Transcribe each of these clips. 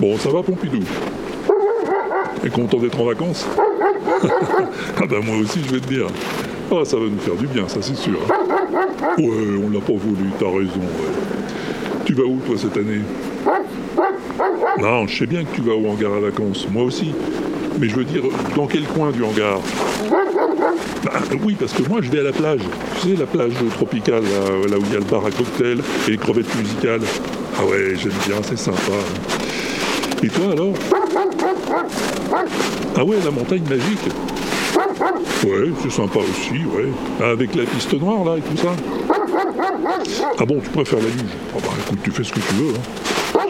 Bon, ça va, Pompidou Et content d'être en vacances? Ah bah moi aussi, je vais te dire. Ah, ça va nous faire du bien, ça c'est sûr. Ouais, on l'a pas voulu, t'as raison. Tu vas où, toi, cette année? Non, je sais bien que tu vas au hangar à vacances, moi aussi. Mais je veux dire, dans quel coin du hangar? Bah, oui, parce que moi je vais à la plage. Tu sais, la plage tropicale, là, là où il y a le bar à cocktail et les crevettes musicales. Ah ouais, j'aime bien, c'est sympa. Et toi alors Ah ouais, la montagne magique Ouais, c'est sympa aussi, ouais. Avec la piste noire là et tout ça. Ah bon, tu préfères la luge Ah bah écoute, tu fais ce que tu veux. hein.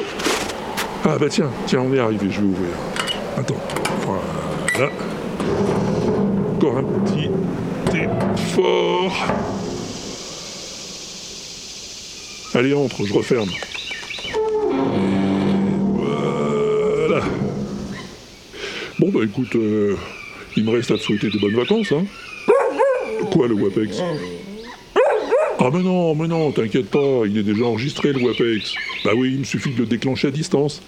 Ah bah tiens, tiens, on est arrivé, je vais ouvrir. Attends, voilà. Encore un petit effort. Allez, entre, je referme. Voilà. Bon bah écoute, euh, il me reste à te souhaiter de bonnes vacances, hein. Quoi le WAPEX? Ah mais non, mais non, t'inquiète pas, il est déjà enregistré le WAPEX. Bah oui, il me suffit de le déclencher à distance.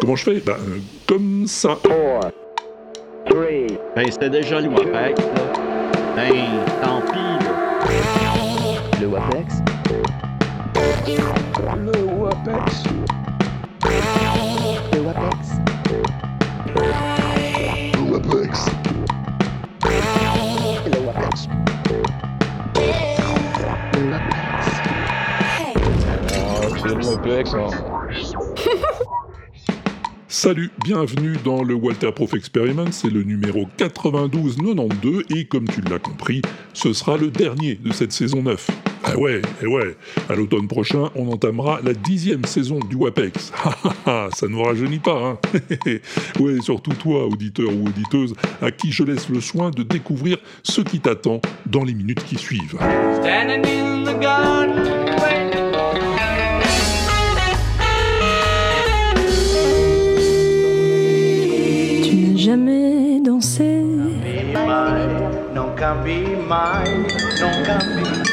Comment je fais? Bah euh, comme ça. Ben, c'était déjà le WAPEX, là. Ben, tant pis, là. Le WAPEX Le WAPEX? Salut, bienvenue dans le Walter Prof Experiment, c'est le numéro 9292 et comme tu l'as compris, ce sera le dernier de cette saison 9. Ah ouais, et ouais, à l'automne prochain, on entamera la dixième saison du WAPEX. Ça ne nous rajeunit pas, hein Ouais, surtout toi, auditeur ou auditeuse, à qui je laisse le soin de découvrir ce qui t'attend dans les minutes qui suivent. Standing in the garden, waiting. Tu n'as jamais dansé Be mine, non can be mine, non can be.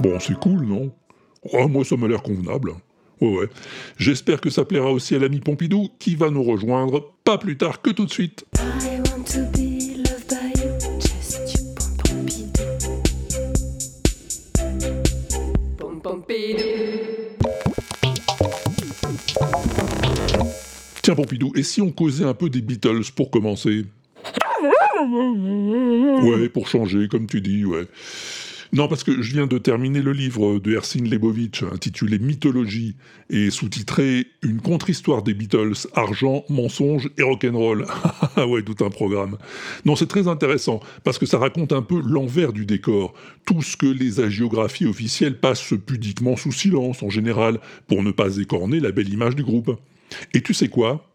Bon, c'est cool, non? Oh, Moi, ça m'a l'air convenable. Ouais, ouais. J'espère que ça plaira aussi à l'ami Pompidou, qui va nous rejoindre pas plus tard que tout de suite. I want to be Tiens, Pompidou, et si on causait un peu des Beatles pour commencer? Ouais, pour changer, comme tu dis, ouais. Non, parce que je viens de terminer le livre de Ersin Lebovitch, intitulé Mythologie, et sous-titré Une contre-histoire des Beatles, argent, mensonge et rock'n'roll. Ah ouais, tout un programme. Non, c'est très intéressant, parce que ça raconte un peu l'envers du décor. Tout ce que les hagiographies officielles passent pudiquement sous silence, en général, pour ne pas écorner la belle image du groupe. Et tu sais quoi?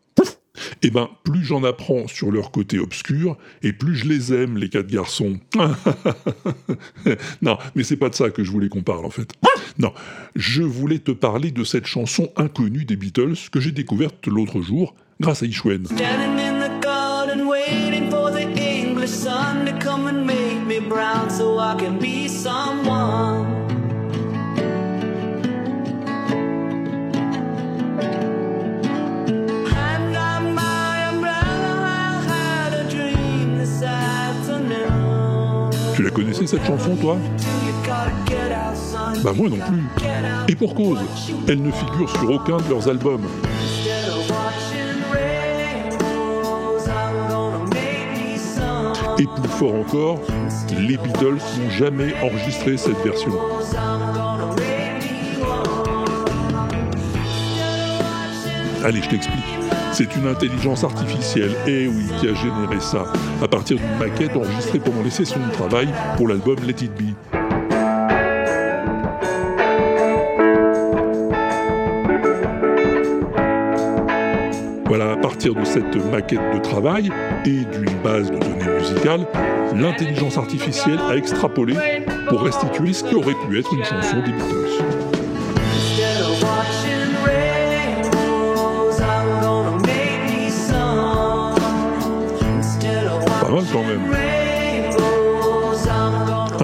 Eh ben, plus j'en apprends sur leur côté obscur, et plus je les aime, les quatre garçons. non, mais c'est pas de ça que je voulais qu'on parle, en fait. Non, je voulais te parler de cette chanson inconnue des Beatles que j'ai découverte l'autre jour grâce à Ishwen. Brown so I can be someone. La connaissais cette chanson, toi. Bah moi non plus. Et pour cause, elle ne figure sur aucun de leurs albums. Et plus fort encore, les Beatles n'ont jamais enregistré cette version. Allez, je t'explique. C'est une intelligence artificielle, et oui, qui a généré ça, à partir d'une maquette enregistrée pendant les sessions de travail pour l'album Let It Be. Voilà, à partir de cette maquette de travail et d'une base de données musicales, l'intelligence artificielle a extrapolé pour restituer ce qui aurait pu être une chanson des Beatles.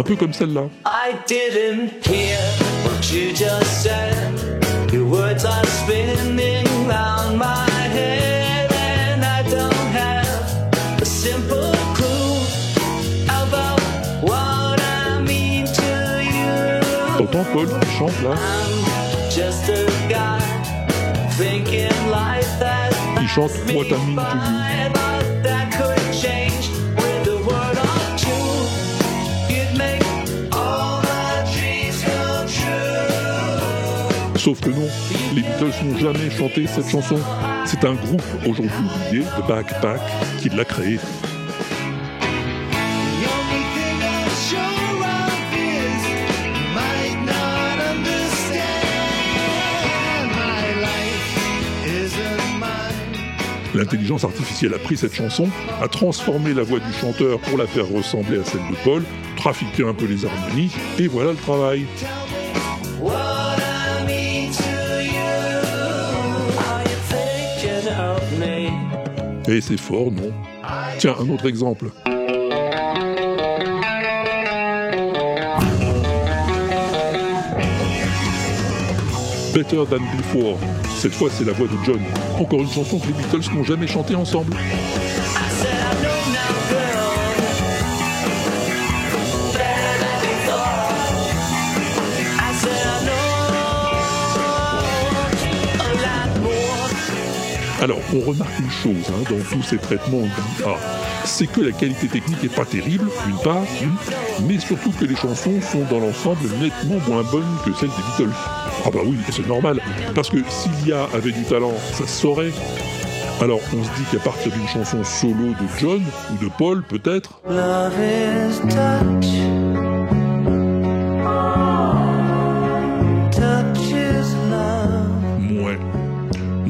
Peu comme celle-là. I didn't hear what you just said. Your words are spinning round my head, and I don't have a simple clue about what I mean to you. Paul chante là I'm just a guy thinking life that Il chante What I Mean to You. Sauf que non, les Beatles n'ont jamais chanté cette chanson. C'est un groupe aujourd'hui oublié, The Backpack, qui l'a créé. The only thing I'm sure of is you might not understand. My life isn't mine. L'intelligence artificielle a pris cette chanson, a transformé la voix du chanteur pour la faire ressembler à celle de Paul, trafiqué un peu les harmonies, et voilà le travail. Et c'est fort, non Tiens, un autre exemple. Better Than Before. Cette fois, c'est la voix de John. Encore une chanson que les Beatles n'ont jamais chantée ensemble. On remarque une chose hein, dans tous ces traitements d'IA, c'est que la qualité technique est pas terrible, d'une part, hein, mais surtout que les chansons sont dans l'ensemble nettement moins bonnes que celles des Beatles. Ah bah oui, c'est normal, parce que si l'IA avait du talent, ça se saurait. Alors, on se dit qu'à partir d'une chanson solo de John ou de Paul, peut-être,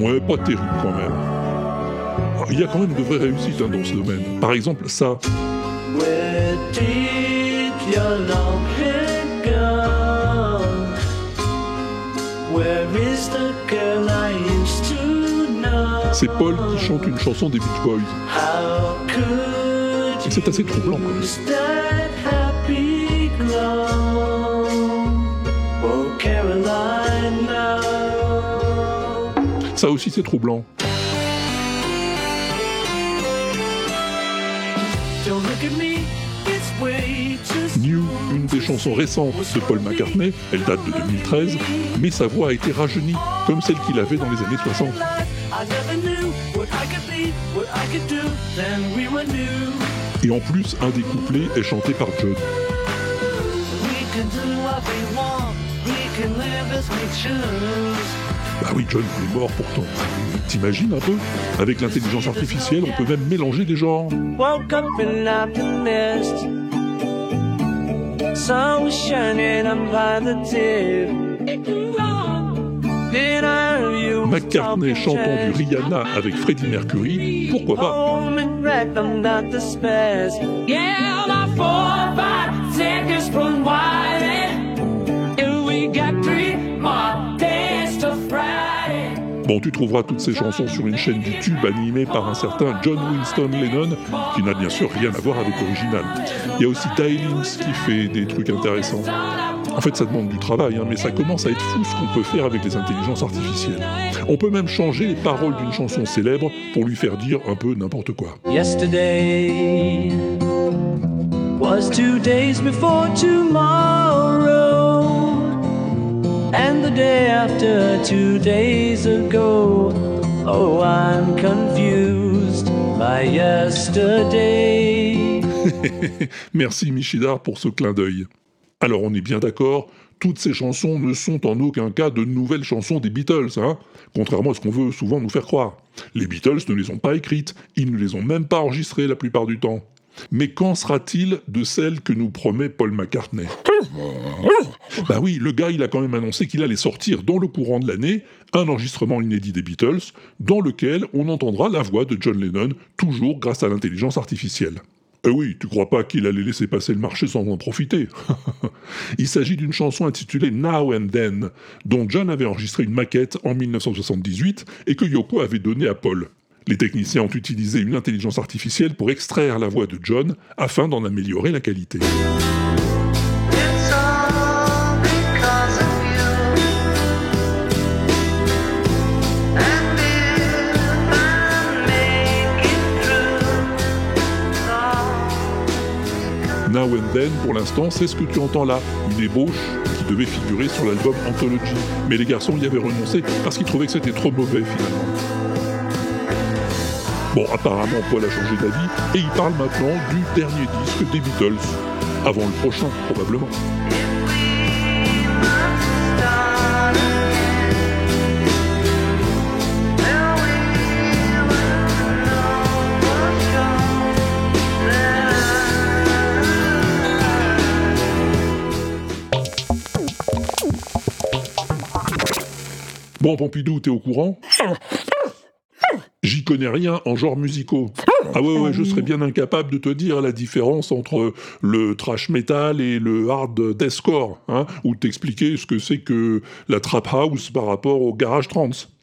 Moins pas terrible quand même. Ah, Il y a quand même de vraies réussites hein, dans ce domaine. Par exemple, ça, c'est Paul qui chante une chanson des Beach Boys. Et c'est assez troublant quand même. Aussi c'est troublant. New, une des chansons récentes de Paul McCartney, elle date de 2013, mais sa voix a été rajeunie, comme celle qu'il avait dans les années 60. I never knew what I could be, what I could do, then we were new. Et en plus, un des couplets est chanté par John. We can do what we want, we can live as we choose. Bah oui, John il est mort pourtant. T'imagines un peu? Avec l'intelligence artificielle, on peut même mélanger des genres. Woke up and out the mist. Sun was shining, I'm positive. Then I heard you McCartney chantant du. Rihanna avec Freddie Mercury, pourquoi pas? Bon, tu trouveras toutes ces chansons sur une chaîne YouTube animée par un certain John Winston Lennon, qui n'a bien sûr rien à voir avec l'original. Il y a aussi Dylins qui fait des trucs intéressants. En fait, ça demande du travail, hein, mais ça commence à être fou ce qu'on peut faire avec les intelligences artificielles. On peut même changer les paroles d'une chanson célèbre pour lui faire dire un peu n'importe quoi. Yesterday was two days before tomorrow, and the day after two days ago. Oh, I'm confused by yesterday. Merci Michidar pour ce clin d'œil. Alors on est bien d'accord, toutes ces chansons ne sont en aucun cas de nouvelles chansons des Beatles, hein contrairement à ce qu'on veut souvent nous faire croire. Les Beatles ne les ont pas écrites, ils ne les ont même pas enregistrées la plupart du temps. Mais qu'en sera-t-il de celles que nous promet Paul McCartney? Bah oui, le gars il a quand même annoncé qu'il allait sortir dans le courant de l'année un enregistrement inédit des Beatles, dans lequel on entendra la voix de John Lennon, toujours grâce à l'intelligence artificielle. Eh oui, tu crois pas qu'il allait laisser passer le marché sans en profiter? Il s'agit d'une chanson intitulée Now and Then, dont John avait enregistré une maquette en 1978 et que Yoko avait donnée à Paul. Les techniciens ont utilisé une intelligence artificielle pour extraire la voix de John afin d'en améliorer la qualité. Now and Then, pour l'instant, c'est ce que tu entends là, une ébauche qui devait figurer sur l'album Anthology. Mais les garçons y avaient renoncé parce qu'ils trouvaient que c'était trop mauvais finalement. Bon, apparemment, Paul a changé d'avis et il parle maintenant du dernier disque des Beatles. Avant le prochain, probablement. Bon, Pompidou, t'es au courant J'y connais rien en genres musicaux. Ah ouais, ouais, je serais bien incapable de te dire la différence entre le trash metal et le hard deathcore, hein, ou t'expliquer ce que c'est que la trap house par rapport au garage trance.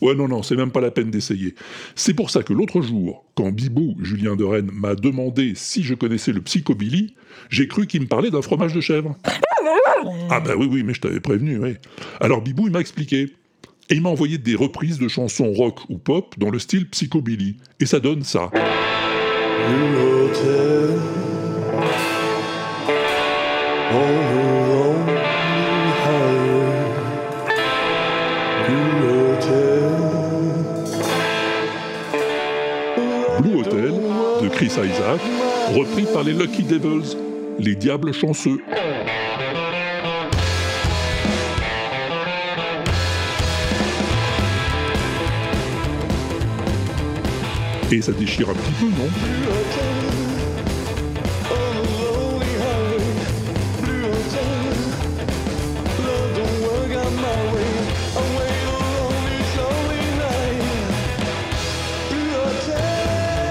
Ouais, non, non, c'est même pas la peine d'essayer. C'est pour ça que l'autre jour, quand Bibou, Julien de Rennes, m'a demandé si je connaissais le psychobilly, j'ai cru qu'il me parlait d'un fromage de chèvre. Ah bah oui, oui, mais je t'avais prévenu, oui. Alors Bibou, il m'a expliqué. Et il m'a envoyé des reprises de chansons rock ou pop dans le style psychobilly. Et ça donne ça. Blue Hotel de Chris Isaac, repris par les Lucky Devils, les diables chanceux. Et ça déchire un petit peu, non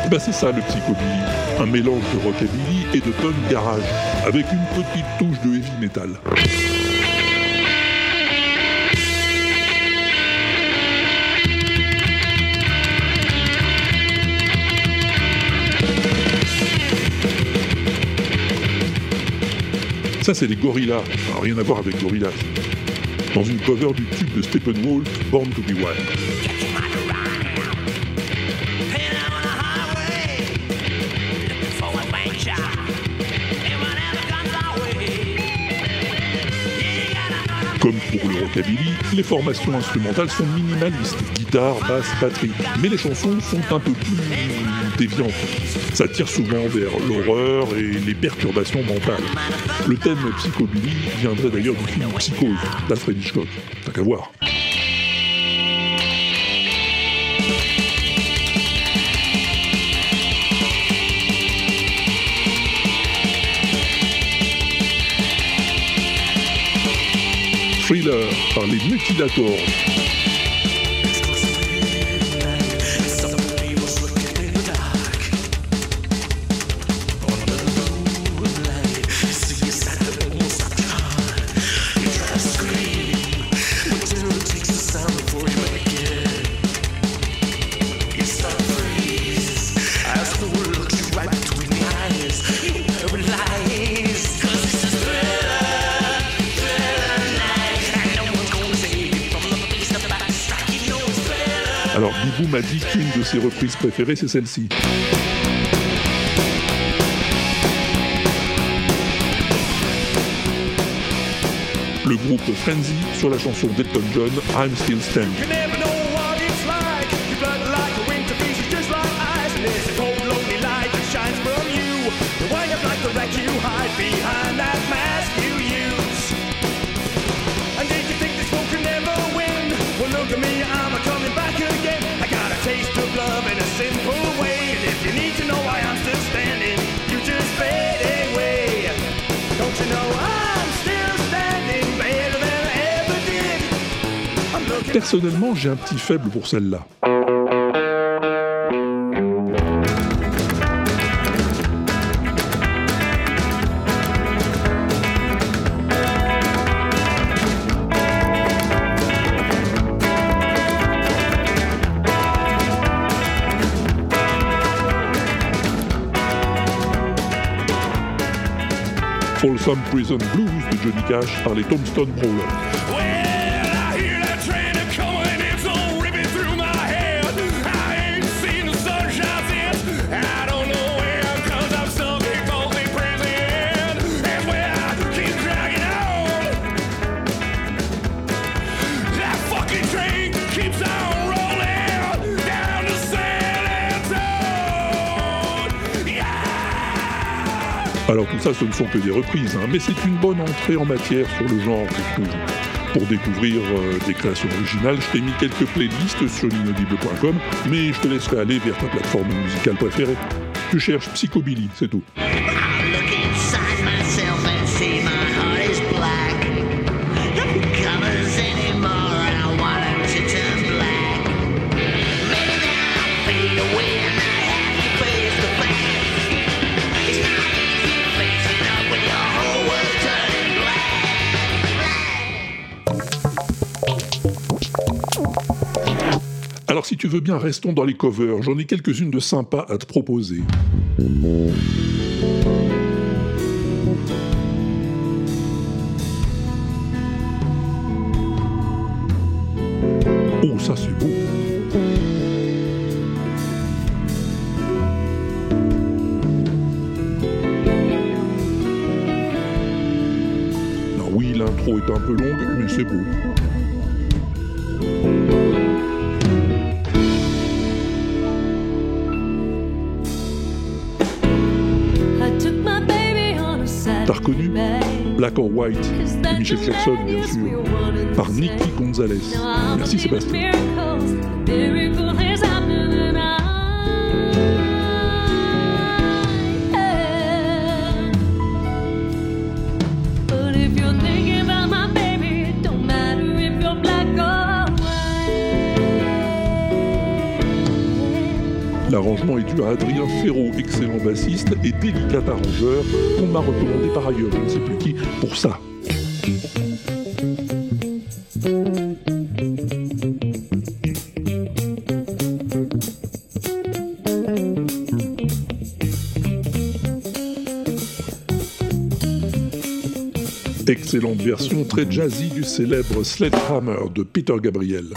Bah c'est ça le psychobilly, un mélange de rockabilly et de punk garage, avec une petite touche de heavy metal. Ça c'est les Gorillaz, enfin, rien à voir avec Gorillaz. Dans une cover du tube de Steppenwolf, Born to be Wild. Comme pour le rockabilly, les formations instrumentales sont minimalistes, guitare, basse, batterie, mais les chansons sont un peu plus Ça tire souvent vers l'horreur et les perturbations mentales. Le thème psychobilly viendrait d'ailleurs du film Psychose d'Alfred Hitchcock. T'as qu'à voir. Thriller par les Mutilators. Qu'une de ses reprises préférées, c'est celle-ci. Le groupe Frenzy sur la chanson d'Elton John, I'm Still Standing. Personnellement, j'ai un petit faible pour celle-là. Folsom Prison Blues de Johnny Cash par les Tombstone Prowlers. Alors tout ça, ce ne sont que des reprises, hein, mais c'est une bonne entrée en matière sur le genre. Pour découvrir euh, des créations originales, je t'ai mis quelques playlists sur l'inaudible.com, mais je te laisserai aller vers ta plateforme musicale préférée. Tu cherches Psychobilly, c'est tout. Si tu veux bien, restons dans les covers, j'en ai quelques-unes de sympas à te proposer. Oh, ça c'est beau. Alors oui, l'intro est un peu longue, mais c'est beau. Michel Jackson, bien sûr, par Nicky Gonzalez. Merci Sébastien. L'arrangement est dû à Adrien Ferraud, excellent bassiste et délicat arrangeur, qu'on m'a recommandé par ailleurs, je ne sais plus qui, pour ça. Excellente version très jazzy du célèbre Sledgehammer de Peter Gabriel.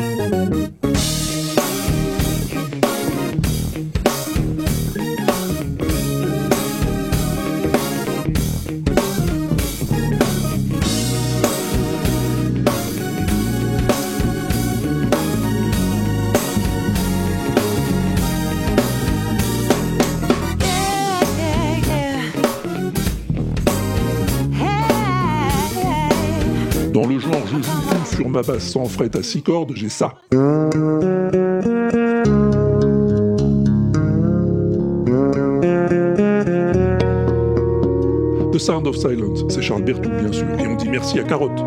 Sur ma basse sans fret à six cordes, j'ai ça. The Sound of Silence, c'est Charles Berthoud bien sûr, et on dit merci à Carotte.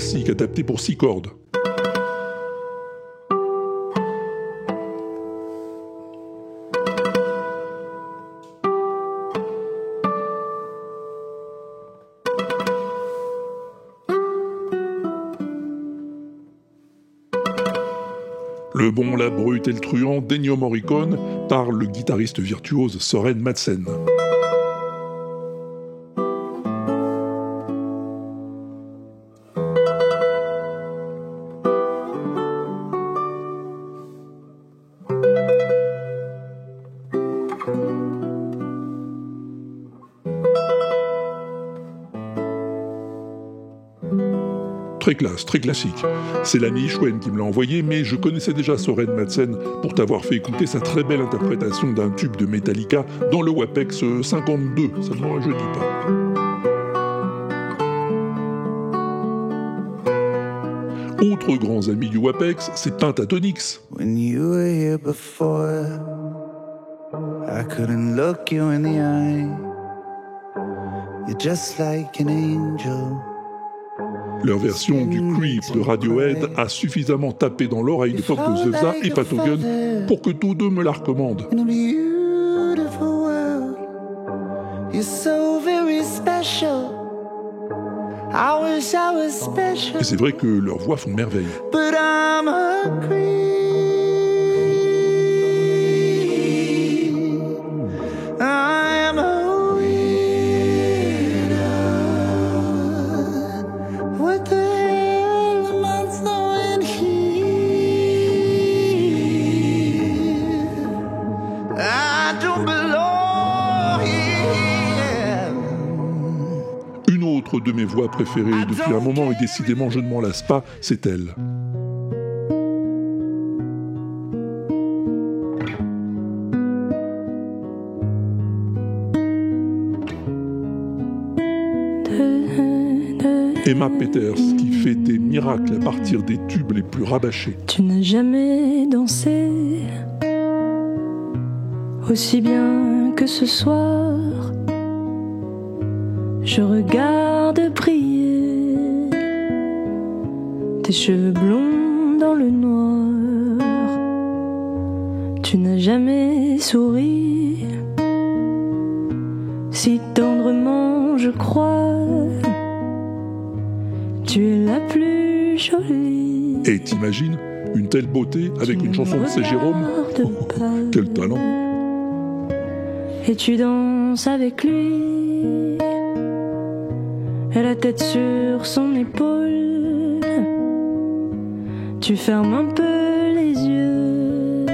Classique adapté pour six cordes. Le bon, la brute et le truand d'Ennio Morricone par le guitariste virtuose Soren Madsen. Très classe, très classique. C'est l'ami Schwen qui me l'a envoyé, mais je connaissais déjà Soren Madsen pour t'avoir fait écouter sa très belle interprétation d'un tube de Metallica dans le WAPEX euh, 52, ça ne me rajeunit pas. Autre grands amis du WAPEX, c'est Pentatonix. Leur version du Creep de Radiohead a suffisamment tapé dans l'oreille de Pop de Zevza et Patogen pour que tous deux me la recommandent. Et c'est vrai que leurs voix font merveille. De mes voix préférées depuis un moment et décidément je ne m'en lasse pas, c'est elle. Emma Peters qui fait des miracles à partir des tubes les plus rabâchés. Tu n'as jamais dansé aussi bien que ce soir. Je regarde tes cheveux blonds dans le noir. Tu n'as jamais souri si tendrement, je crois. Tu es la plus jolie. Et t'imagines une telle beauté avec une chanson de C. Jérôme? Oh, Quel talent Et tu danses avec lui. Et la tête sur son épaule. Tu fermes un peu les yeux.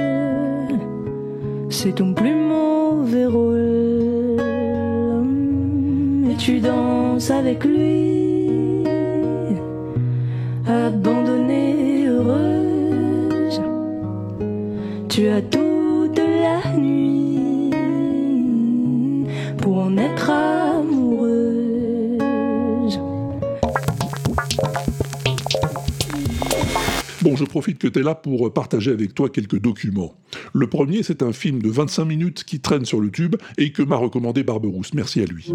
C'est ton plus mauvais rôle. Et tu danses avec lui. Abandonnée, heureuse. Tu as toute je profite que tu es là pour partager avec toi quelques documents. Le premier, c'est un film de 25 minutes qui traîne sur le tube et que m'a recommandé Barberousse. Merci à lui.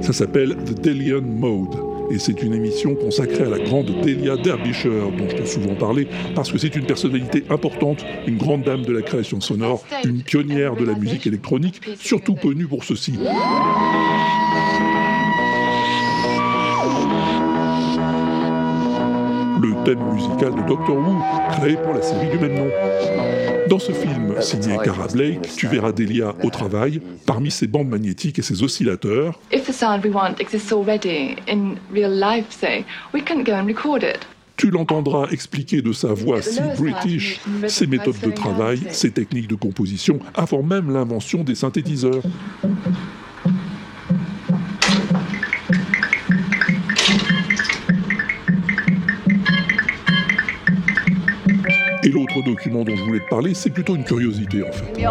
Ça s'appelle The Delian Mode. Et c'est une émission consacrée à la grande Delia Derbyshire, dont je t'ai souvent parlé, parce que c'est une personnalité importante, une grande dame de la création sonore, une pionnière de la musique électronique, surtout connue pour ceci. Le thème musical de Doctor Who, créé pour la série du même nom. Dans ce film, signé Cara Blake, tu verras Delia au travail, parmi ses bandes magnétiques et ses oscillateurs, If the sound we want exists already in real life, say, we can go and record it. Tu l'entendras expliquer de sa voix si british ses méthodes de travail, ses techniques de composition, avant même l'invention des synthétiseurs. Et l'autre document dont je voulais te parler, c'est plutôt une curiosité en fait. Il mio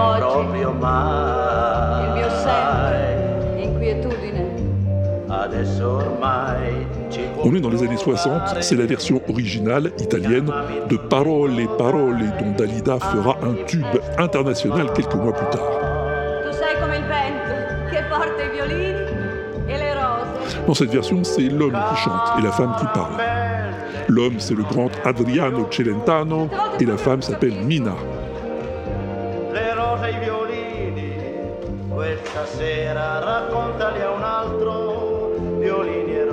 sempre, inquietudine. On est dans les années 60, c'est la version originale italienne de Parole et Parole dont Dalida fera un tube international quelques mois plus tard. E. Dans cette version, c'est l'homme qui chante et la femme qui parle. L'homme, c'est le grand Adriano Celentano et la femme s'appelle Mina. e e.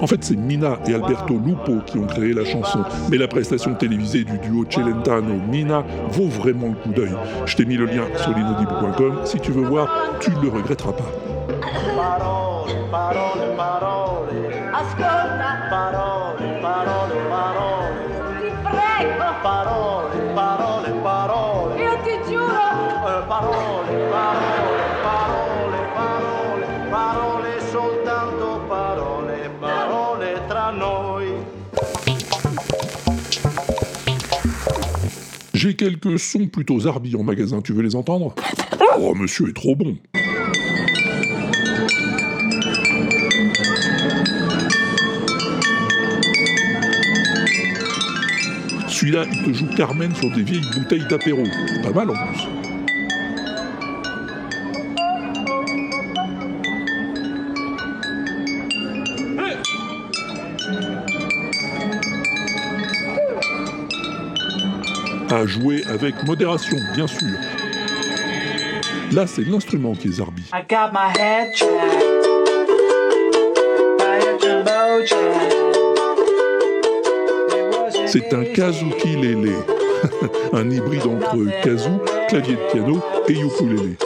En fait, c'est Mina et Alberto Lupo qui ont créé la chanson, mais la prestation télévisée du duo Celentano-Mina vaut vraiment le coup d'œil. Je t'ai mis le lien sur l'inaudible.com, si tu veux voir, tu ne le regretteras pas. J'ai quelques sons plutôt zarbi en magasin, tu veux les entendre? Oh, monsieur est trop bon Celui-là, il te joue Carmen sur des vieilles bouteilles d'apéro. Pas mal en plus. À jouer avec modération, bien sûr. Là, c'est l'instrument qui est zarbi. C'est un kazuki lélé. un hybride entre kazoo, clavier de piano et ukulélé.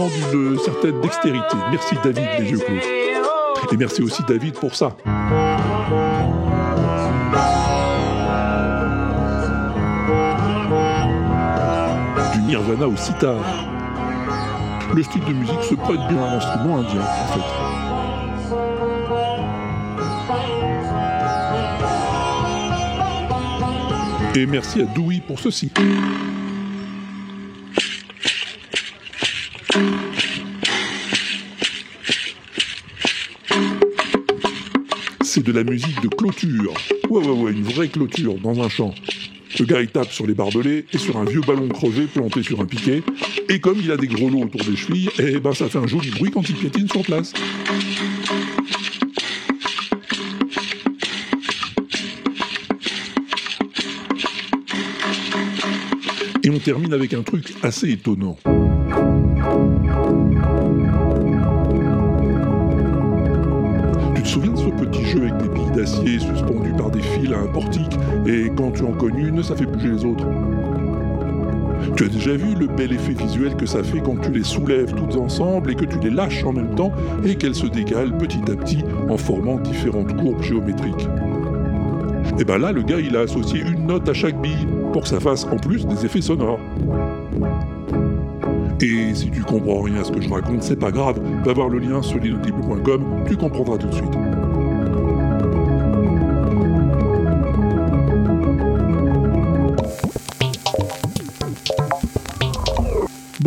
Demande une certaine dextérité. Merci David, les yeux clos. Et merci aussi David pour ça. Du Nirvana au sitar. Le style de musique se prête bien à l'instrument indien, en fait. Et merci à Dewey pour ceci. De la musique de clôture. Ouais, ouais, ouais, une vraie clôture dans un champ. Le gars il tape sur les barbelés et sur un vieux ballon crevé planté sur un piquet. Et comme il a des grelots autour des chevilles, eh ben ça fait un joli bruit quand il piétine sur place. Et on termine avec un truc assez étonnant. Avec des billes d'acier suspendues par des fils à un portique et quand tu en cognes une, ça fait bouger les autres Tu as déjà vu le bel effet visuel que ça fait quand tu les soulèves toutes ensemble et que tu les lâches en même temps et qu'elles se décalent petit à petit en formant différentes courbes géométriques Et ben là, le gars, il a associé une note à chaque bille pour que ça fasse en plus des effets sonores. Et si tu comprends rien à ce que je raconte, c'est pas grave, va voir le lien sur l'inaudible.com, tu comprendras tout de suite.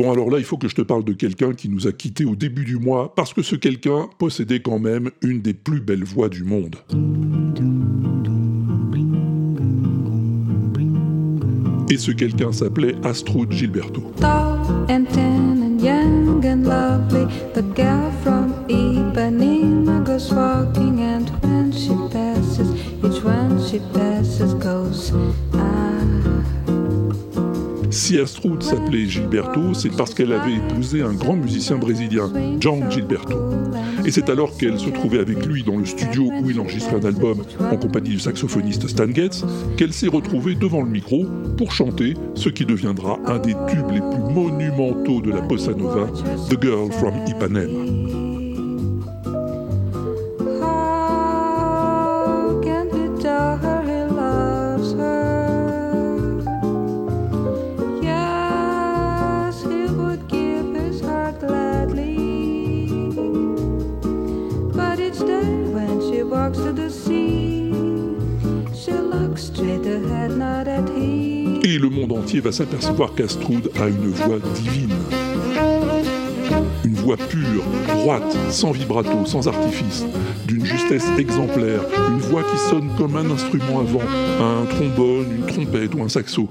Bon alors là, il faut que je te parle de quelqu'un qui nous a quittés au début du mois, parce que ce quelqu'un possédait quand même une des plus belles voix du monde. Et ce quelqu'un s'appelait Astrud Gilberto. Si Astrud s'appelait Gilberto, c'est parce qu'elle avait épousé un grand musicien brésilien, John Gilberto. Et c'est alors qu'elle se trouvait avec lui dans le studio où il enregistrait un album en compagnie du saxophoniste Stan Getz, qu'elle s'est retrouvée devant le micro pour chanter ce qui deviendra un des tubes les plus monumentaux de la bossa nova, The Girl from Ipanema. Va s'apercevoir qu'Astrud a une voix divine. Une voix pure, droite, sans vibrato, sans artifice, d'une justesse exemplaire, une voix qui sonne comme un instrument à vent, un trombone, une trompette ou un saxo.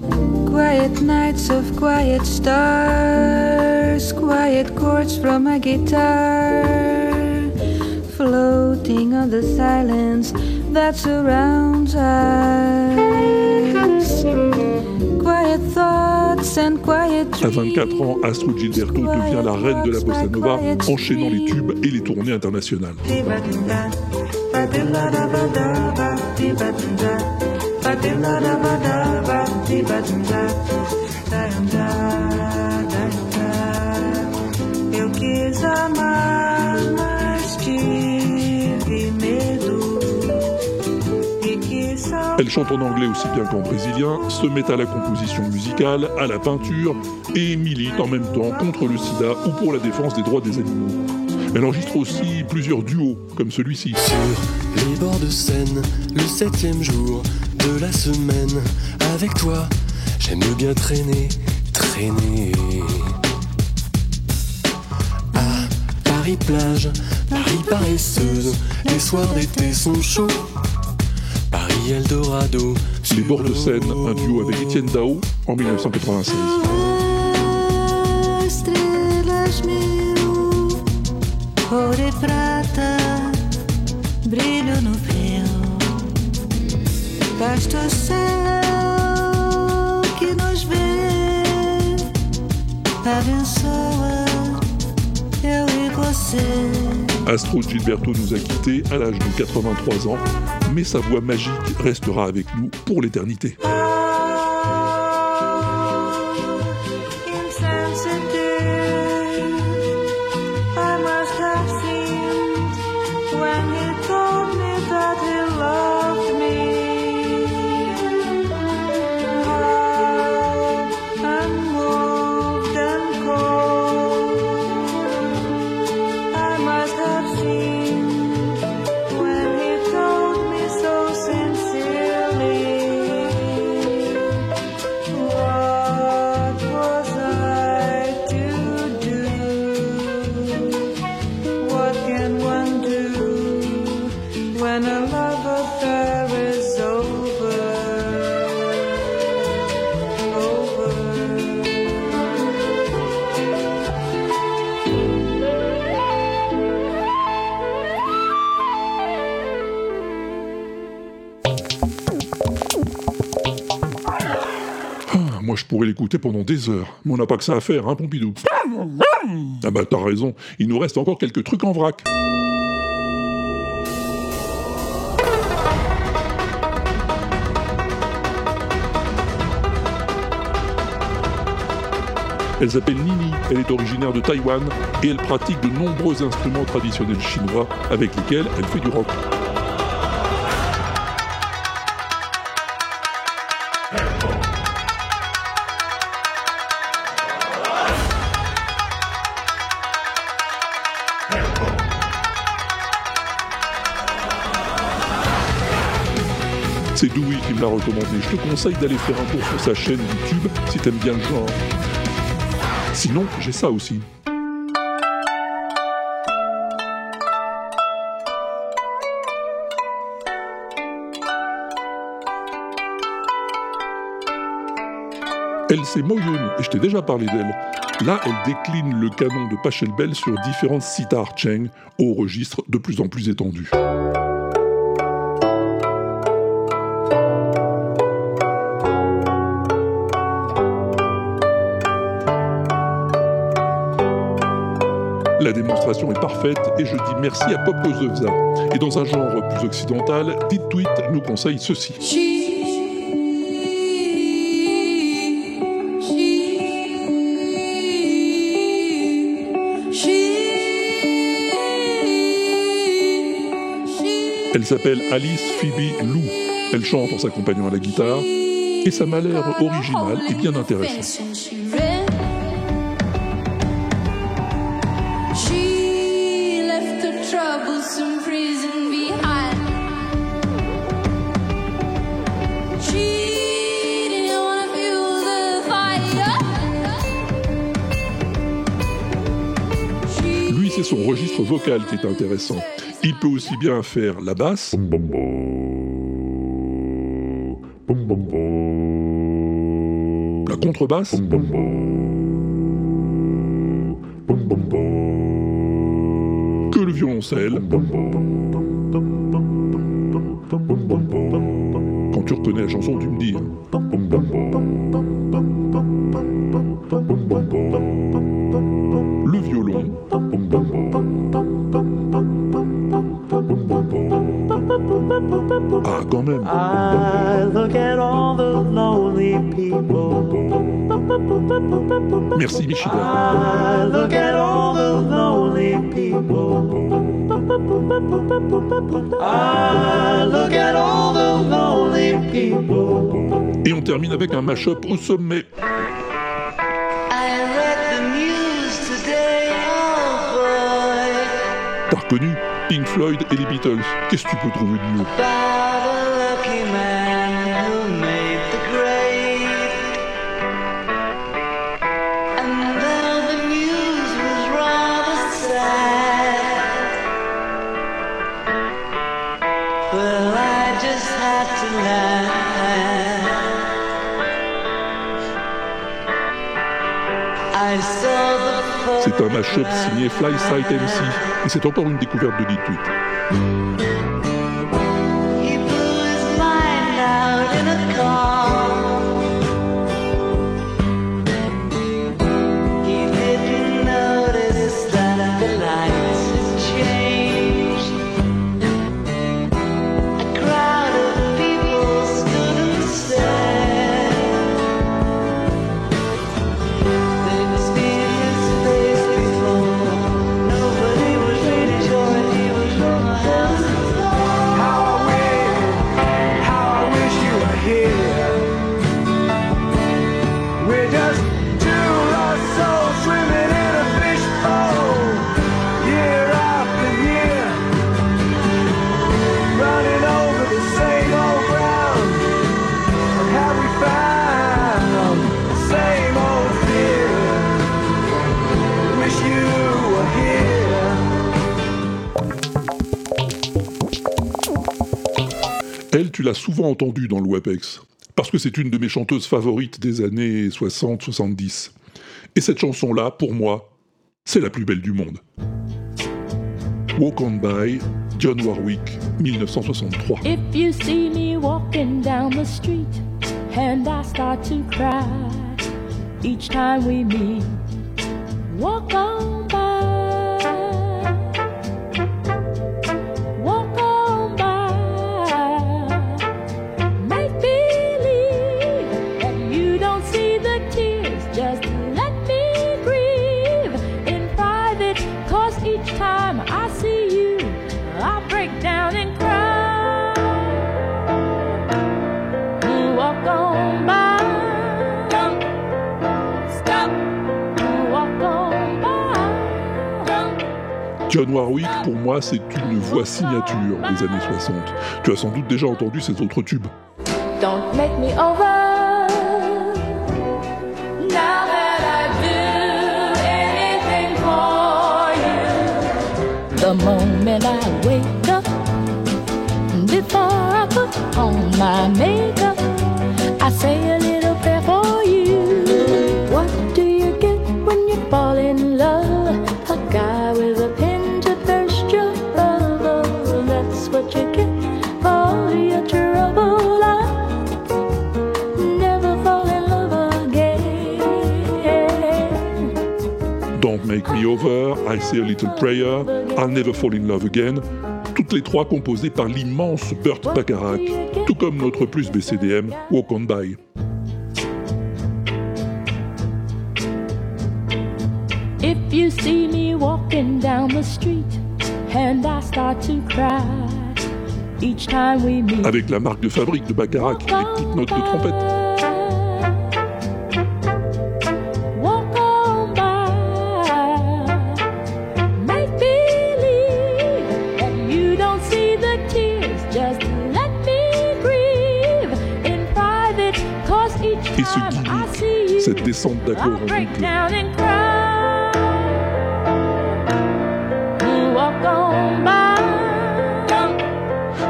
Quiet nights of quiet stars, quiet chords from a guitar, floating on the silence that surrounds us. À 24 ans, Astrud Gilberto devient la reine de la bossa nova, enchaînant les tubes et les tournées internationales. Eu quis amar, chante en anglais aussi bien qu'en brésilien, se met à la composition musicale, à la peinture et milite en même temps contre le sida ou pour la défense des droits des animaux. Elle enregistre aussi plusieurs duos, comme celui-ci. Sur les bords de Seine, le septième jour de la semaine, avec toi, j'aime bien traîner, traîner. À Paris plage, Paris paresseuse, les soirs d'été sont chauds. Paris Eldorado, Les bords de Seine, un duo avec Étienne Dao en 1996. Estrelas mil, cor de prata, brilho no véu. Basta o céu que nos vê, abençoa eu e você. Astro Gilberto nous a quittés à l'âge de 83 ans, mais sa voix magique restera avec nous pour l'éternité. Pourrais l'écouter pendant des heures, mais on n'a pas que ça à faire, hein, Pompidou Ah bah, t'as raison, il nous reste encore quelques trucs en vrac. Elle s'appelle Nini, elle est originaire de Taïwan et elle pratique de nombreux instruments traditionnels chinois avec lesquels elle fait du rock. Me l'a recommandé. Je te conseille d'aller faire un tour sur sa chaîne YouTube si t'aimes bien le genre. Sinon, j'ai ça aussi. Elle, c'est Moyun, et je t'ai déjà parlé d'elle. Là, elle décline le canon de Pachelbel sur différentes sitars Cheng au registre de plus en plus étendu. La démonstration est parfaite et je dis merci à Pop Gozovza. Et dans un genre plus occidental, Dit Tweet nous conseille ceci. Elle s'appelle Alice Phoebe Lou. Elle chante en s'accompagnant à la guitare et ça m'a l'air original et bien intéressant. Son registre vocal qui est intéressant. Il peut aussi bien faire la basse, la contrebasse, que le violoncelle. Quand tu reconnais la chanson, tu me dis. All the lonely people. Et on termine avec un mash-up au sommet. Oh. T'as reconnu Pink Floyd et les Beatles. Qu'est-ce que tu peux trouver de mieux mashup signé Fly Sight MC. Et c'est encore une découverte de Deep Souvent entendue dans le WAPEX, parce que c'est une de mes chanteuses favorites des années 60-70. Et cette chanson-là, pour moi, c'est la plus belle du monde. Walk on by, John Warwick, 1963. If you see me walking down the street and I start to cry each time we meet, walk on John Warwick, pour moi, c'est une voix signature des années 60. Tu as sans doute déjà entendu ses autres tubes. Don't make me over. The moment I wake up, before I put on my makeup, I say a little prayer for Make Me Over, I Say a Little Prayer, I'll Never Fall in Love Again, toutes les trois composées par l'immense Burt Bacharach, tout comme notre plus BCDM, Walk On By. If you see me walking down the street and I start to cry each time we meet. Avec la marque de fabrique de Bacharach, les petites notes de trompette.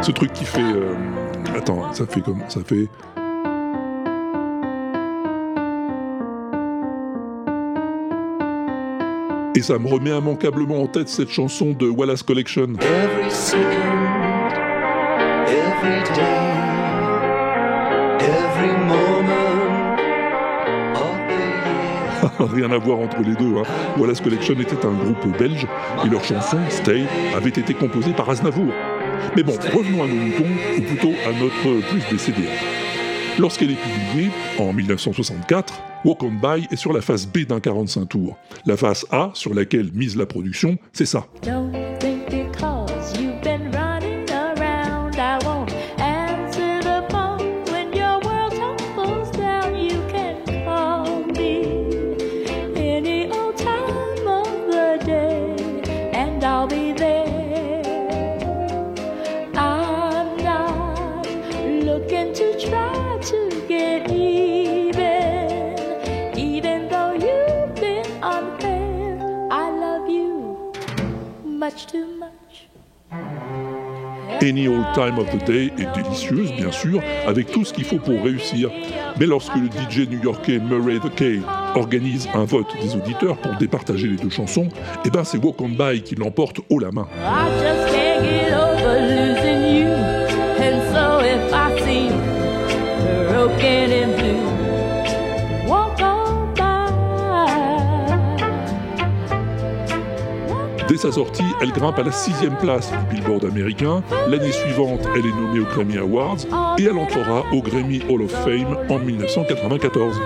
Ce truc qui fait... euh, Attends, ça fait comment Ça fait... Et ça me remet immanquablement en tête cette chanson de Wallace Collection. Every second, every day, Rien à voir entre les deux. Hein. Wallace Collection était un groupe belge et leur chanson, Stay, avait été composée par Aznavour. Mais bon, revenons à nos moutons, ou plutôt à notre plus des CDR. Lorsqu'elle est publiée, en 1964, Walk On By est sur la face B d'un 45 tours. La face A, sur laquelle mise la production, c'est ça. Any Old Time of the Day est délicieuse, bien sûr, avec tout ce qu'il faut pour réussir. Mais lorsque le DJ new-yorkais Murray the K organise un vote des auditeurs pour départager les deux chansons, eh ben c'est Walk On By qui l'emporte haut la main. Dès sa sortie, elle grimpe à la sixième place du Billboard américain. L'année suivante, elle est nommée aux Grammy Awards et elle entrera au Grammy Hall of Fame en 1994.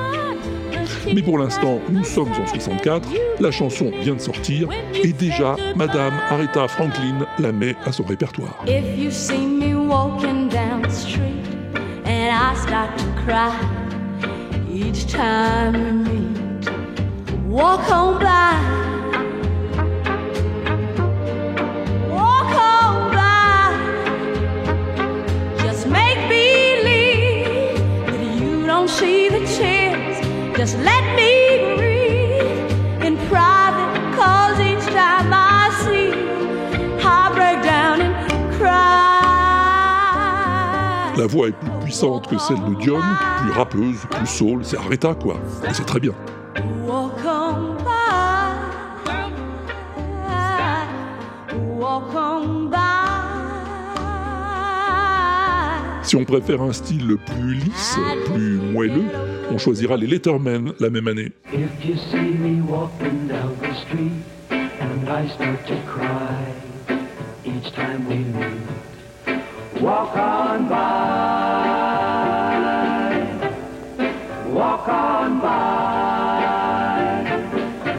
Mais pour l'instant, nous sommes en 64, la chanson vient de sortir et déjà, Madame Aretha Franklin la met à son répertoire. Just let me breathe in private, cause each time I see you, I break down and cry. La voix est plus puissante que celle de Dion, plus rappeuse, plus soul, c'est Aretha quoi. Et c'est très bien. Si on préfère un style plus lisse, plus moelleux, on choisira les Lettermen la même année. Walk on by, walk on by,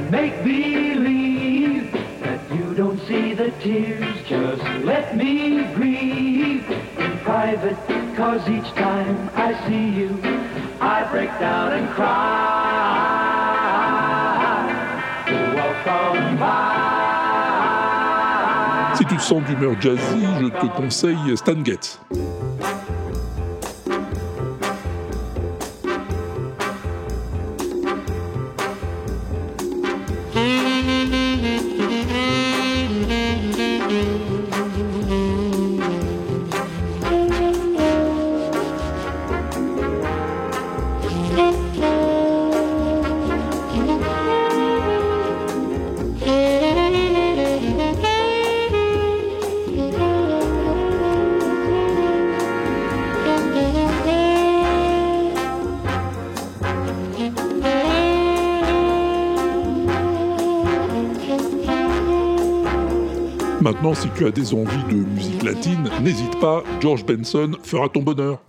make believe that you don't see the tears, let me grieve in private, cause each time I see you, I break down and cry. On by. Si tu te sens d'humeur jazzy, je te conseille Stan Getz. Si tu as des envies de musique latine, n'hésite pas, George Benson fera ton bonheur.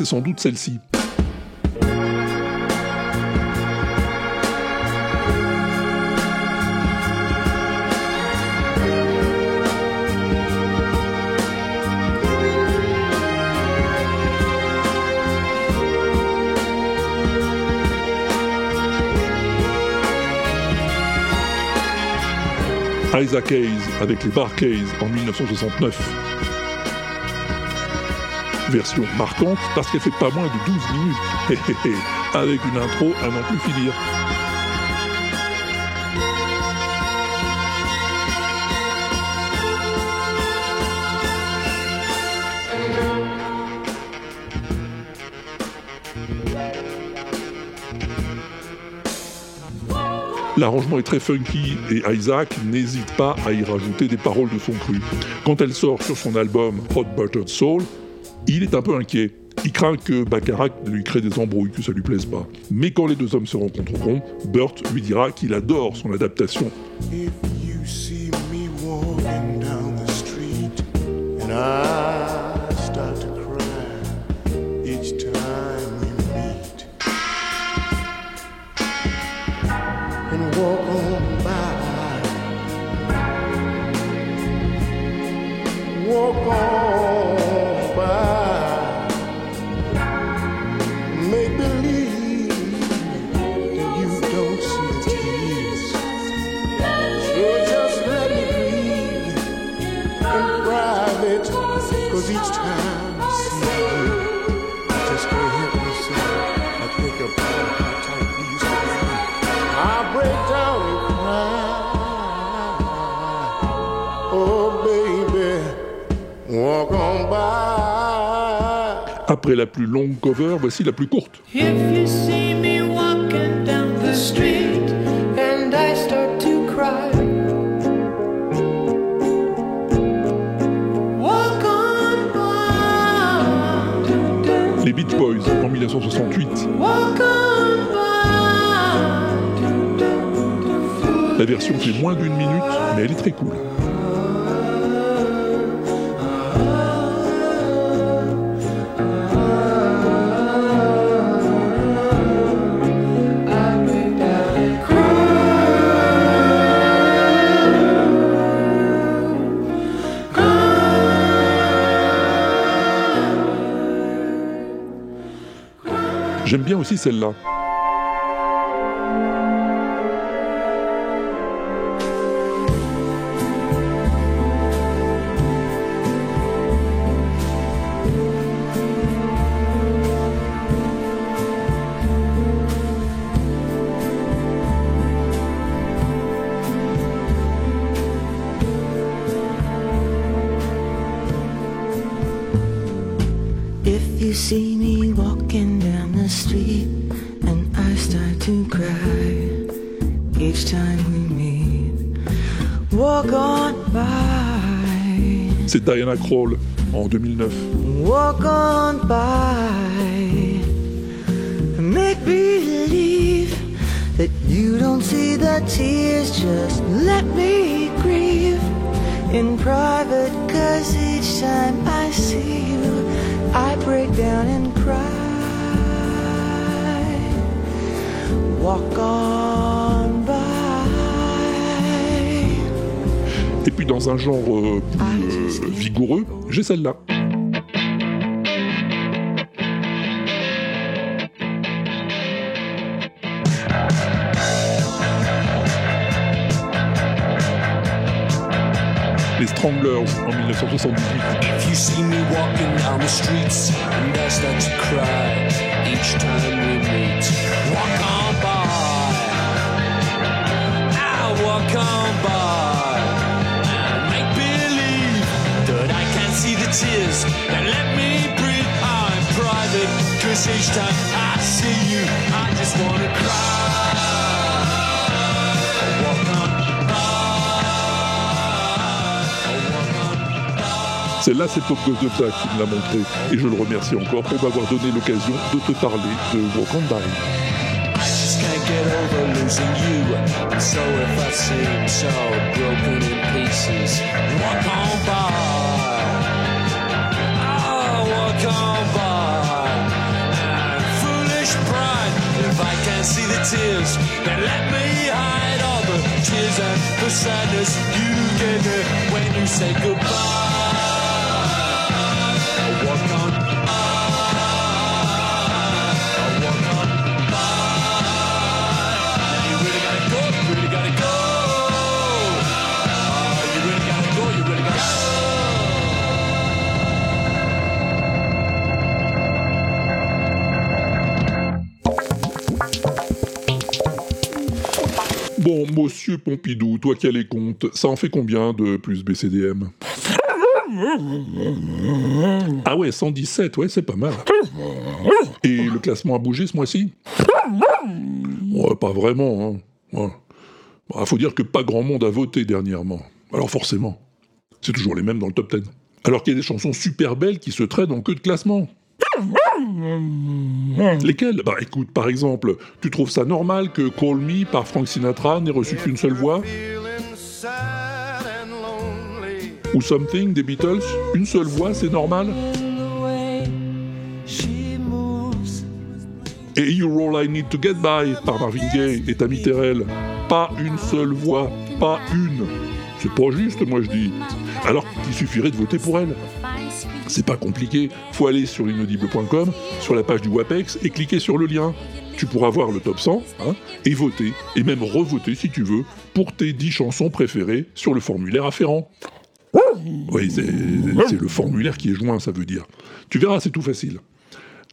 C'est sans doute celle-ci. Isaac Hayes avec les Bar Keys en 1969. Version marquante parce qu'elle fait pas moins de 12 minutes, avec une intro à n'en plus finir. L'arrangement est très funky et Isaac n'hésite pas à y rajouter des paroles de son cru. Quand elle sort sur son album Hot Buttered Soul, il est un peu inquiet. Il craint que Bacharach lui crée des embrouilles, que ça lui plaise pas. Mais quand les deux hommes se rencontreront, Burt lui dira qu'il adore son adaptation. Après la plus longue cover, voici la plus courte. Les Beach Boys en 1968. walk on by. La version fait moins d'une minute, mais elle est très cool. J'aime bien aussi celle-là. C'est Diana Krall en 2009. walk on by, make believe that you don't see the tears, just let me grieve in private, cause each time I see you, I break down and cry. Walk on dans un genre euh, plus euh, vigoureux, j'ai celle-là. Les Stranglers en 1978. If you see tears that let me breathe. I'm private, cause each time I see you, I just wanna cry. Walk on Celle-là, c'est the Duck qui me l'a montré. Et je le remercie encore pour m'avoir donné l'occasion de te parler de so if I seem so broken in pieces, walk on by. On by. And foolish pride. If I can't see the tears, then let me hide all the tears and the sadness you gave me when you said goodbye. Monsieur Pompidou, toi qui as les comptes, ça en fait combien de plus BCDM Ah ouais, 117, ouais, c'est pas mal. Et le classement a bougé ce mois-ci? Ouais, pas vraiment, hein. Bah, faut dire que pas grand monde a voté dernièrement. Alors forcément, c'est toujours les mêmes dans le top 10. Alors qu'il y a des chansons super belles qui se traînent en queue de classement. Lesquels? Bah écoute, par exemple, tu trouves ça normal que Call Me par Frank Sinatra n'ait reçu qu'une seule voix? Ou Something des Beatles Une seule voix, c'est normal? Et You're All I Need to Get By par Marvin Gaye et Tammy Terrell. Pas une seule voix, pas une. C'est pas juste, moi je dis. Alors qu'il suffirait de voter pour elle. C'est pas compliqué, faut aller sur l'inaudible.com, sur la page du WAPEX et cliquer sur le lien. Tu pourras voir le top 100 hein, et voter, et même revoter si tu veux, pour tes 10 chansons préférées sur le formulaire afférent. Oui, c'est c'est le formulaire qui est joint, ça veut dire. Tu verras, c'est tout facile.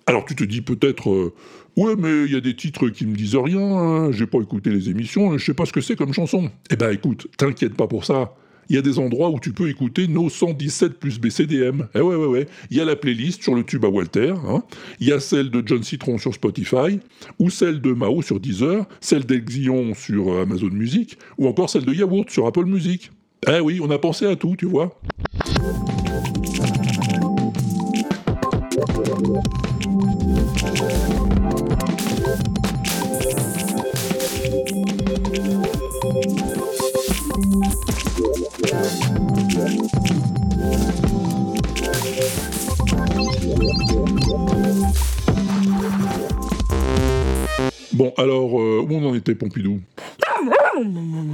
Alors tu te dis peut-être, euh, ouais, mais il y a des titres qui me disent rien, hein, j'ai pas écouté les émissions, je sais pas ce que c'est comme chanson. Eh ben écoute, t'inquiète pas pour ça. Il y a des endroits où tu peux écouter nos 117 plus BCDM. Eh ouais, ouais, ouais. Il y a la playlist sur le tube à Walter, hein. il y a celle de John Citron sur Spotify, ou celle de Mao sur Deezer, celle d'Exion sur euh, Amazon Music, ou encore celle de Yaourt sur Apple Music. Eh oui, on a pensé à tout, tu vois. Pompidou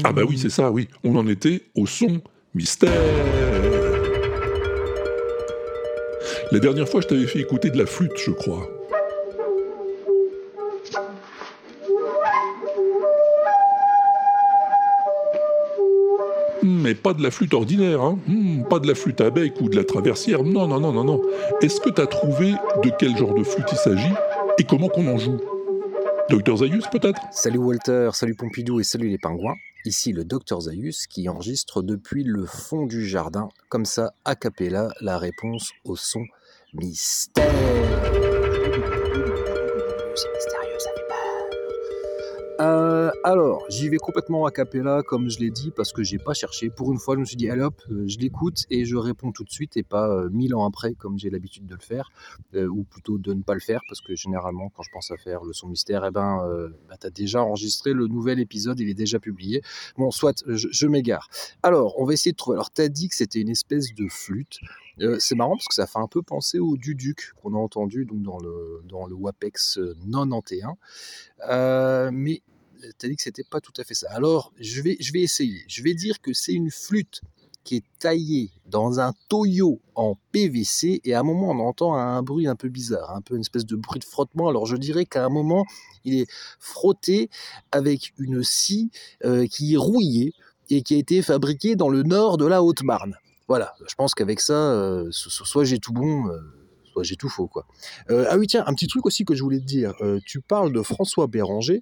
Ah bah oui, c'est ça, oui. On en était au son mystère. La dernière fois, je t'avais fait écouter de la flûte, je crois. Hmm, Mais pas de la flûte ordinaire, hein. Hmm, pas de la flûte à bec ou de la traversière. Non, non, non, non, non. Est-ce que t'as trouvé de quel genre de flûte il s'agit et comment qu'on en joue? Docteur Zayus, peut-être? Salut Walter, salut Pompidou et salut les pingouins. Ici le docteur Zayus qui enregistre depuis le fond du jardin, comme ça, a cappella, la réponse au son mystère. Euh, alors, j'y vais complètement a cappella, comme je l'ai dit, parce que j'ai pas cherché. Pour une fois, je me suis dit, allez hop, euh, je l'écoute et je réponds tout de suite et pas euh, mille ans après, comme j'ai l'habitude de le faire, ou plutôt de ne pas le faire, parce que généralement, quand je pense à faire le son mystère, eh ben, bah, t'as déjà enregistré le nouvel épisode, il est déjà publié. Bon, soit, je, je m'égare. Alors, on va essayer de trouver. Alors, t'as dit que c'était une espèce de flûte. C'est marrant parce que ça fait un peu penser au Duduc qu'on a entendu donc dans le, dans le WAPEX 91. Euh, mais tu as dit que c'était pas tout à fait ça. Alors, je vais, je vais essayer. Je vais dire que c'est une flûte qui est taillée dans un toyo en PVC et à un moment on entend un bruit un peu bizarre, un peu une espèce de bruit de frottement. Alors je dirais qu'à un moment il est frotté avec une scie euh, qui est rouillée et qui a été fabriquée dans le nord de la Haute-Marne. Voilà, je pense qu'avec ça, euh, so- so- soit j'ai tout bon, euh, soit j'ai tout faux quoi. Ah oui tiens, un petit truc aussi que je voulais te dire. Tu parles de François Béranger.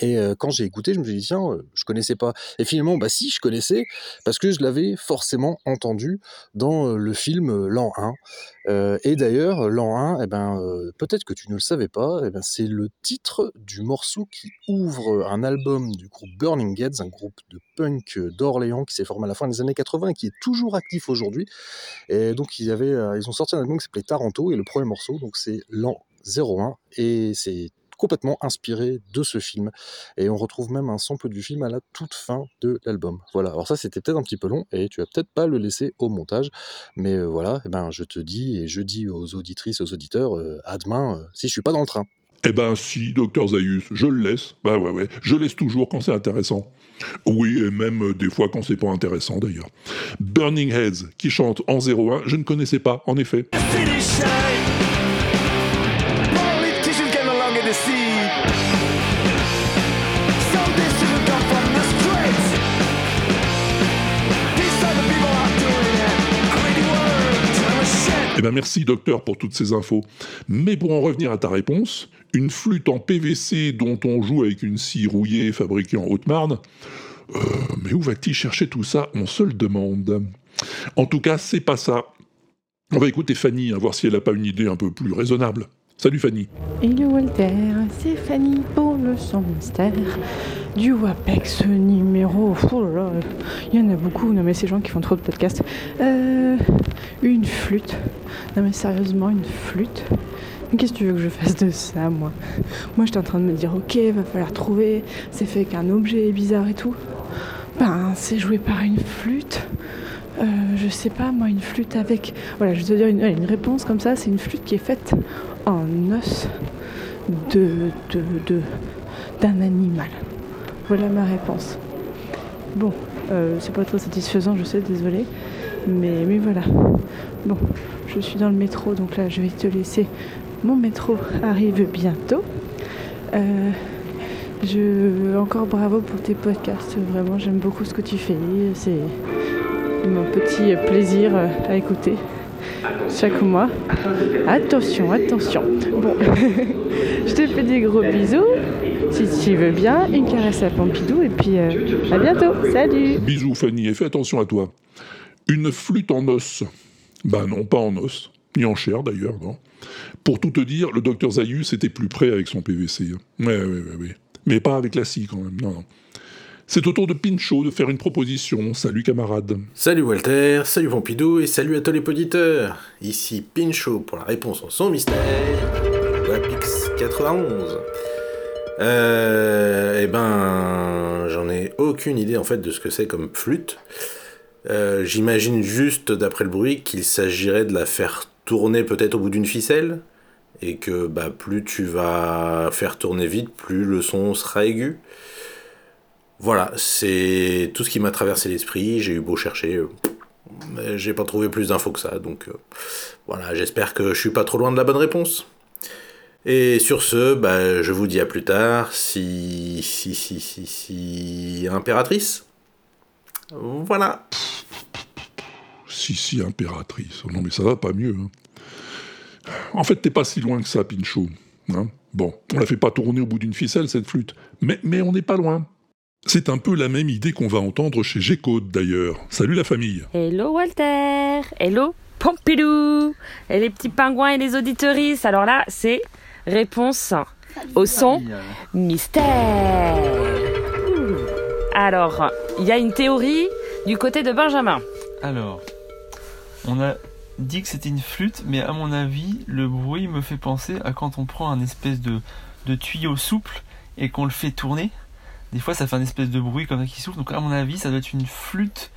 Et quand j'ai écouté, je me suis dit, tiens, euh, je connaissais pas. Et finalement, bah si, je connaissais, parce que je l'avais forcément entendu dans le film L'an 1. Euh, et d'ailleurs, L'an 1, eh ben, peut-être que tu ne le savais pas, eh ben, c'est le titre du morceau qui ouvre un album du groupe Burning Heads, un groupe de punk d'Orléans qui s'est formé à la fin des années 80 et qui est toujours actif aujourd'hui. Et donc, ils, avaient, ils ont sorti un album qui s'appelait Taranto, et le premier morceau, donc c'est L'an 01, et c'est complètement inspiré de ce film. Et on retrouve même un sample du film à la toute fin de l'album. Voilà, alors ça c'était peut-être un petit peu long et tu vas peut-être pas le laisser au montage. Mais euh, voilà, eh ben, je te dis et je dis aux auditrices, aux auditeurs, euh, à demain euh, si je suis pas dans le train. Eh ben si, docteur Zayus, je le laisse. Bah ouais, ouais, je laisse toujours quand c'est intéressant. Oui, et même des fois quand c'est pas intéressant d'ailleurs. Burning Heads, qui chante en 01, je ne connaissais pas, en effet. Finish merci docteur pour toutes ces infos. Mais pour en revenir à ta réponse, une flûte en PVC dont on joue avec une scie rouillée fabriquée en Haute-Marne, euh, mais où va-t-il chercher tout ça On se le demande. En tout cas, c'est pas ça. On va écouter Fanny, à voir si elle n'a pas une idée un peu plus raisonnable. Salut Fanny. Hello Walter, c'est Fanny pour le son mystère du WAPEX numéro. Oh là il y en a beaucoup. Non mais ces gens qui font trop de podcasts. Euh, une flûte. Non mais sérieusement, une flûte. Qu'est-ce que tu veux que je fasse de ça, moi? Moi, j'étais en train de me dire, ok, va falloir trouver. C'est fait qu'un objet bizarre et tout. Ben, c'est joué par une flûte. Euh, je sais pas, moi, une flûte avec. Voilà, je vais te dire une, une réponse comme ça. C'est une flûte qui est faite en os de de de d'un animal. Voilà ma réponse. Bon, euh, c'est pas trop satisfaisant, je sais, désolé. Mais, mais voilà. Bon, je suis dans le métro, donc là, je vais te laisser. Mon métro arrive bientôt. Euh, je, encore bravo pour tes podcasts. Vraiment, j'aime beaucoup ce que tu fais. C'est mon petit plaisir à écouter chaque mois. Attention, attention. Bon, je te fais des gros bisous. Si tu veux bien, une caresse à Pompidou et puis euh, à bientôt. Salut. Bisous Fanny, et fais attention à toi. Une flûte en os. Bah non, pas en os, ni en chair d'ailleurs, non. Pour tout te dire, le docteur Zayus était plus près avec son PVC. Ouais, ouais, ouais, ouais. Mais pas avec la scie quand même, non, non. C'est au tour de Pinchot de faire une proposition. Salut camarade. Salut Walter, salut Pompidou et salut à tous les auditeurs. Ici Pinchot pour la réponse au son mystère de la Pix 91. Euh, eh ben, j'en ai aucune idée en fait de ce que c'est comme flûte. Euh, J'imagine juste d'après le bruit qu'il s'agirait de la faire tourner peut-être au bout d'une ficelle et que bah, plus tu vas faire tourner vite, plus le son sera aigu. Voilà, c'est tout ce qui m'a traversé l'esprit. J'ai eu beau chercher, euh, j'ai pas trouvé plus d'infos que ça. Donc euh, voilà, j'espère que je suis pas trop loin de la bonne réponse. Et sur ce, bah, je vous dis à plus tard. Si, si, si, si, si, impératrice. Voilà. Si, si, impératrice. Oh non, mais ça va pas mieux. hein. En fait, t'es pas si loin que ça, Pinchot. hein. bon, on la fait pas tourner au bout d'une ficelle, cette flûte. Mais, mais on n'est pas loin. C'est un peu la même idée qu'on va entendre chez G-Code, d'ailleurs. Salut la famille. Hello Walter, hello Pompidou, et les petits pingouins et les auditorices. Alors là, c'est réponse au son mystère. Alors, il y a une théorie du côté de Benjamin. Alors, on a dit que c'était une flûte, mais à mon avis, le bruit me fait penser à quand on prend un espèce de, de tuyau souple et qu'on le fait tourner. Des fois, ça fait un espèce de bruit comme ça qui souffle. Donc, à mon avis, ça doit être une flûte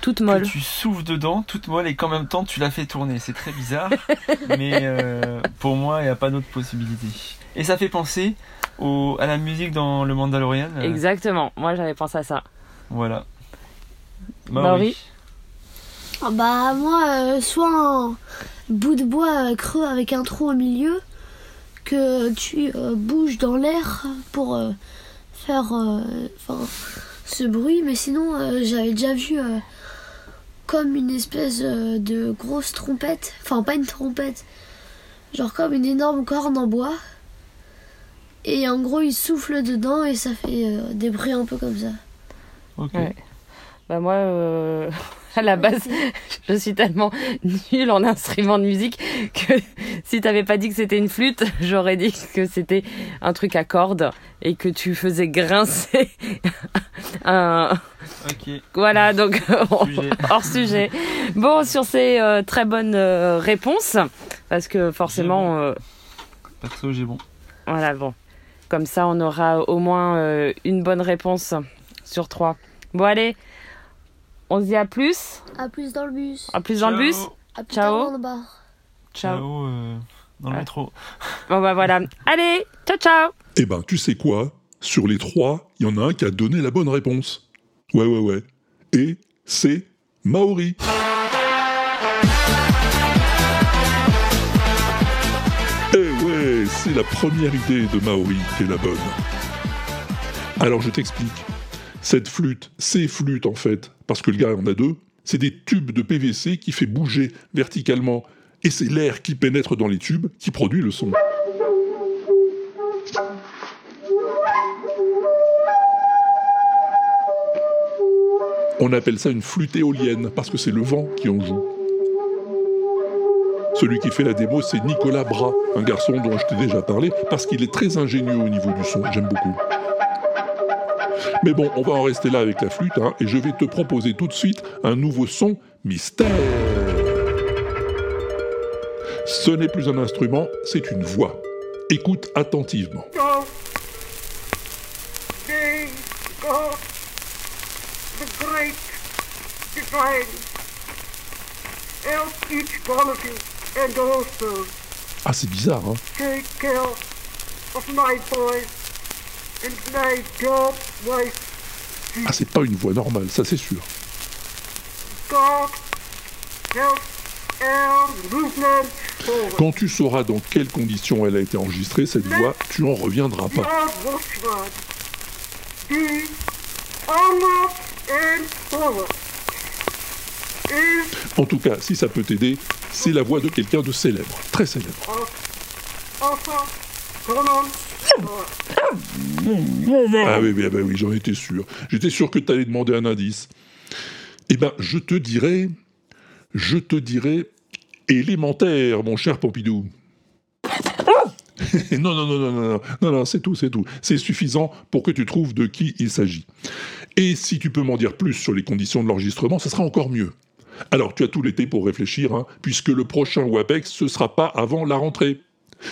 toute molle. Que tu souffles dedans, toute molle, et qu'en même temps, tu la fais tourner. C'est très bizarre, mais euh, pour moi, il n'y a pas d'autre possibilité. Et ça fait penser au, à la musique dans Le Mandalorian. euh, Exactement, moi j'avais pensé à ça. Voilà. Maori. Ah bah moi, euh, soit un bout de bois euh, creux avec un trou au milieu que tu euh, bouges dans l'air pour euh, faire euh, enfin, ce bruit, mais sinon euh, j'avais déjà vu euh, comme une espèce euh, de grosse trompette, enfin pas une trompette, genre comme une énorme corne en bois. Et en gros il souffle dedans et ça fait euh, des bruits un peu comme ça. Ouais. Bah moi, euh, à la base, je suis tellement nulle en instrument de musique que si t'avais pas dit que c'était une flûte, j'aurais dit que c'était un truc à cordes et que tu faisais grincer un... Voilà, donc Sujet. hors sujet. Bon, sur ces euh, très bonnes euh, réponses, parce que forcément... euh, Perso, j'ai bon. voilà, bon. Comme ça, on aura au moins euh, une bonne réponse sur trois. Bon, allez, on se dit à plus. À plus dans le bus. À plus dans le bus. À plus Ciao. dans le bar. Ciao. Ciao, euh, dans le métro. Bon, bah voilà. Allez, ciao, ciao. Eh ben, tu sais quoi? Sur les trois, il y en a un qui a donné la bonne réponse. Ouais, ouais, ouais. Et c'est Maori. Eh ouais, c'est la première idée de Maori qui est la bonne. Alors je t'explique. Cette flûte, ces flûtes en fait, parce que le gars en a deux, c'est des tubes de PVC qui fait bouger verticalement. Et c'est l'air qui pénètre dans les tubes qui produit le son. On appelle ça une flûte éolienne parce que c'est le vent qui en joue. Celui qui fait la démo, c'est Nicolas Bras, un garçon dont je t'ai déjà parlé, parce qu'il est très ingénieux au niveau du son, j'aime beaucoup. Mais bon, on va en rester là avec la flûte, hein, et je vais te proposer tout de suite un nouveau son mystère. Ce n'est plus un instrument, c'est une voix. Écoute attentivement. Ah, c'est bizarre, hein Ah, c'est pas une voix normale, ça c'est sûr. Quand tu sauras dans quelles conditions elle a été enregistrée, cette voix, tu en reviendras pas. En tout cas, si ça peut t'aider, c'est la voix de quelqu'un de célèbre, très célèbre. Ah oui, bah, bah, oui j'en étais sûr. J'étais sûr que tu allais demander un indice. Eh bien, je te dirais, je te dirais élémentaire, mon cher Pompidou. non, non, non, non, non, non, non, c'est tout, c'est tout. C'est suffisant pour que tu trouves de qui il s'agit. Et si tu peux m'en dire plus sur les conditions de l'enregistrement, ça sera encore mieux. Alors, tu as tout l'été pour réfléchir, hein, puisque le prochain WAPEX, ce ne sera pas avant la rentrée.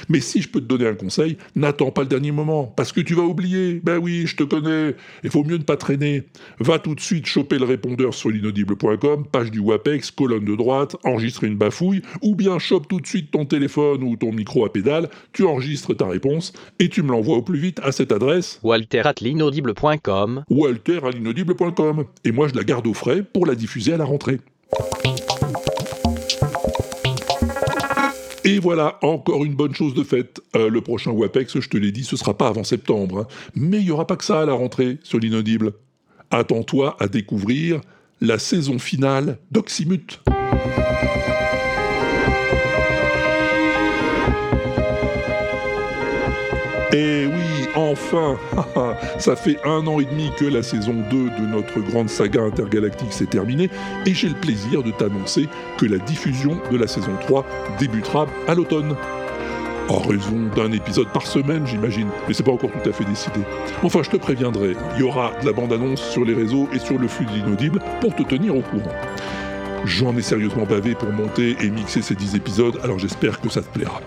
Mais si je peux te donner un conseil, n'attends pas le dernier moment, parce que tu vas oublier. Ben oui, je te connais. Il faut mieux ne pas traîner. Va tout de suite choper le répondeur sur l'inaudible.com, page du WAPEX, colonne de droite, enregistre une bafouille, ou bien chope tout de suite ton téléphone ou ton micro à pédale, tu enregistres ta réponse et tu me l'envoies au plus vite à cette adresse Walter at l'inaudible.com. walter à l'inaudible.com. Et moi, je la garde au frais pour la diffuser à la rentrée. Et voilà, encore une bonne chose de faite. Euh, le prochain WAPEX, je te l'ai dit, ce sera pas avant septembre. hein. Mais il n'y aura pas que ça à la rentrée sur l'inaudible. Attends-toi à découvrir la saison finale d'Oxymute. Et oui, enfin Ça fait un an et demi que la saison 2 de notre grande saga intergalactique s'est terminée, et j'ai le plaisir de t'annoncer que la diffusion de la saison 3 débutera à l'automne. En raison d'un épisode par semaine, j'imagine, mais c'est pas encore tout à fait décidé. Enfin, je te préviendrai, il y aura de la bande-annonce sur les réseaux et sur le flux de l'inaudible pour te tenir au courant. J'en ai sérieusement bavé pour monter et mixer ces 10 épisodes, alors j'espère que ça te plaira.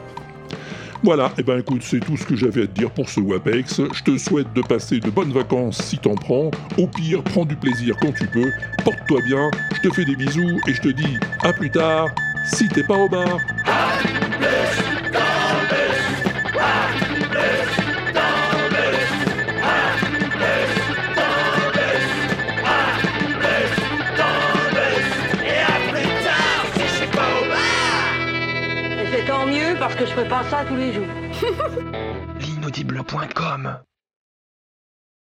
Voilà, et ben écoute, c'est tout ce que j'avais à te dire pour ce WAPEX. Je te souhaite de passer de bonnes vacances si t'en prends. Au pire, prends du plaisir quand tu peux. Porte-toi bien, je te fais des bisous et je te dis à plus tard si t'es pas au bar. Parce que je fais pas ça tous les jours. L'inaudible.com.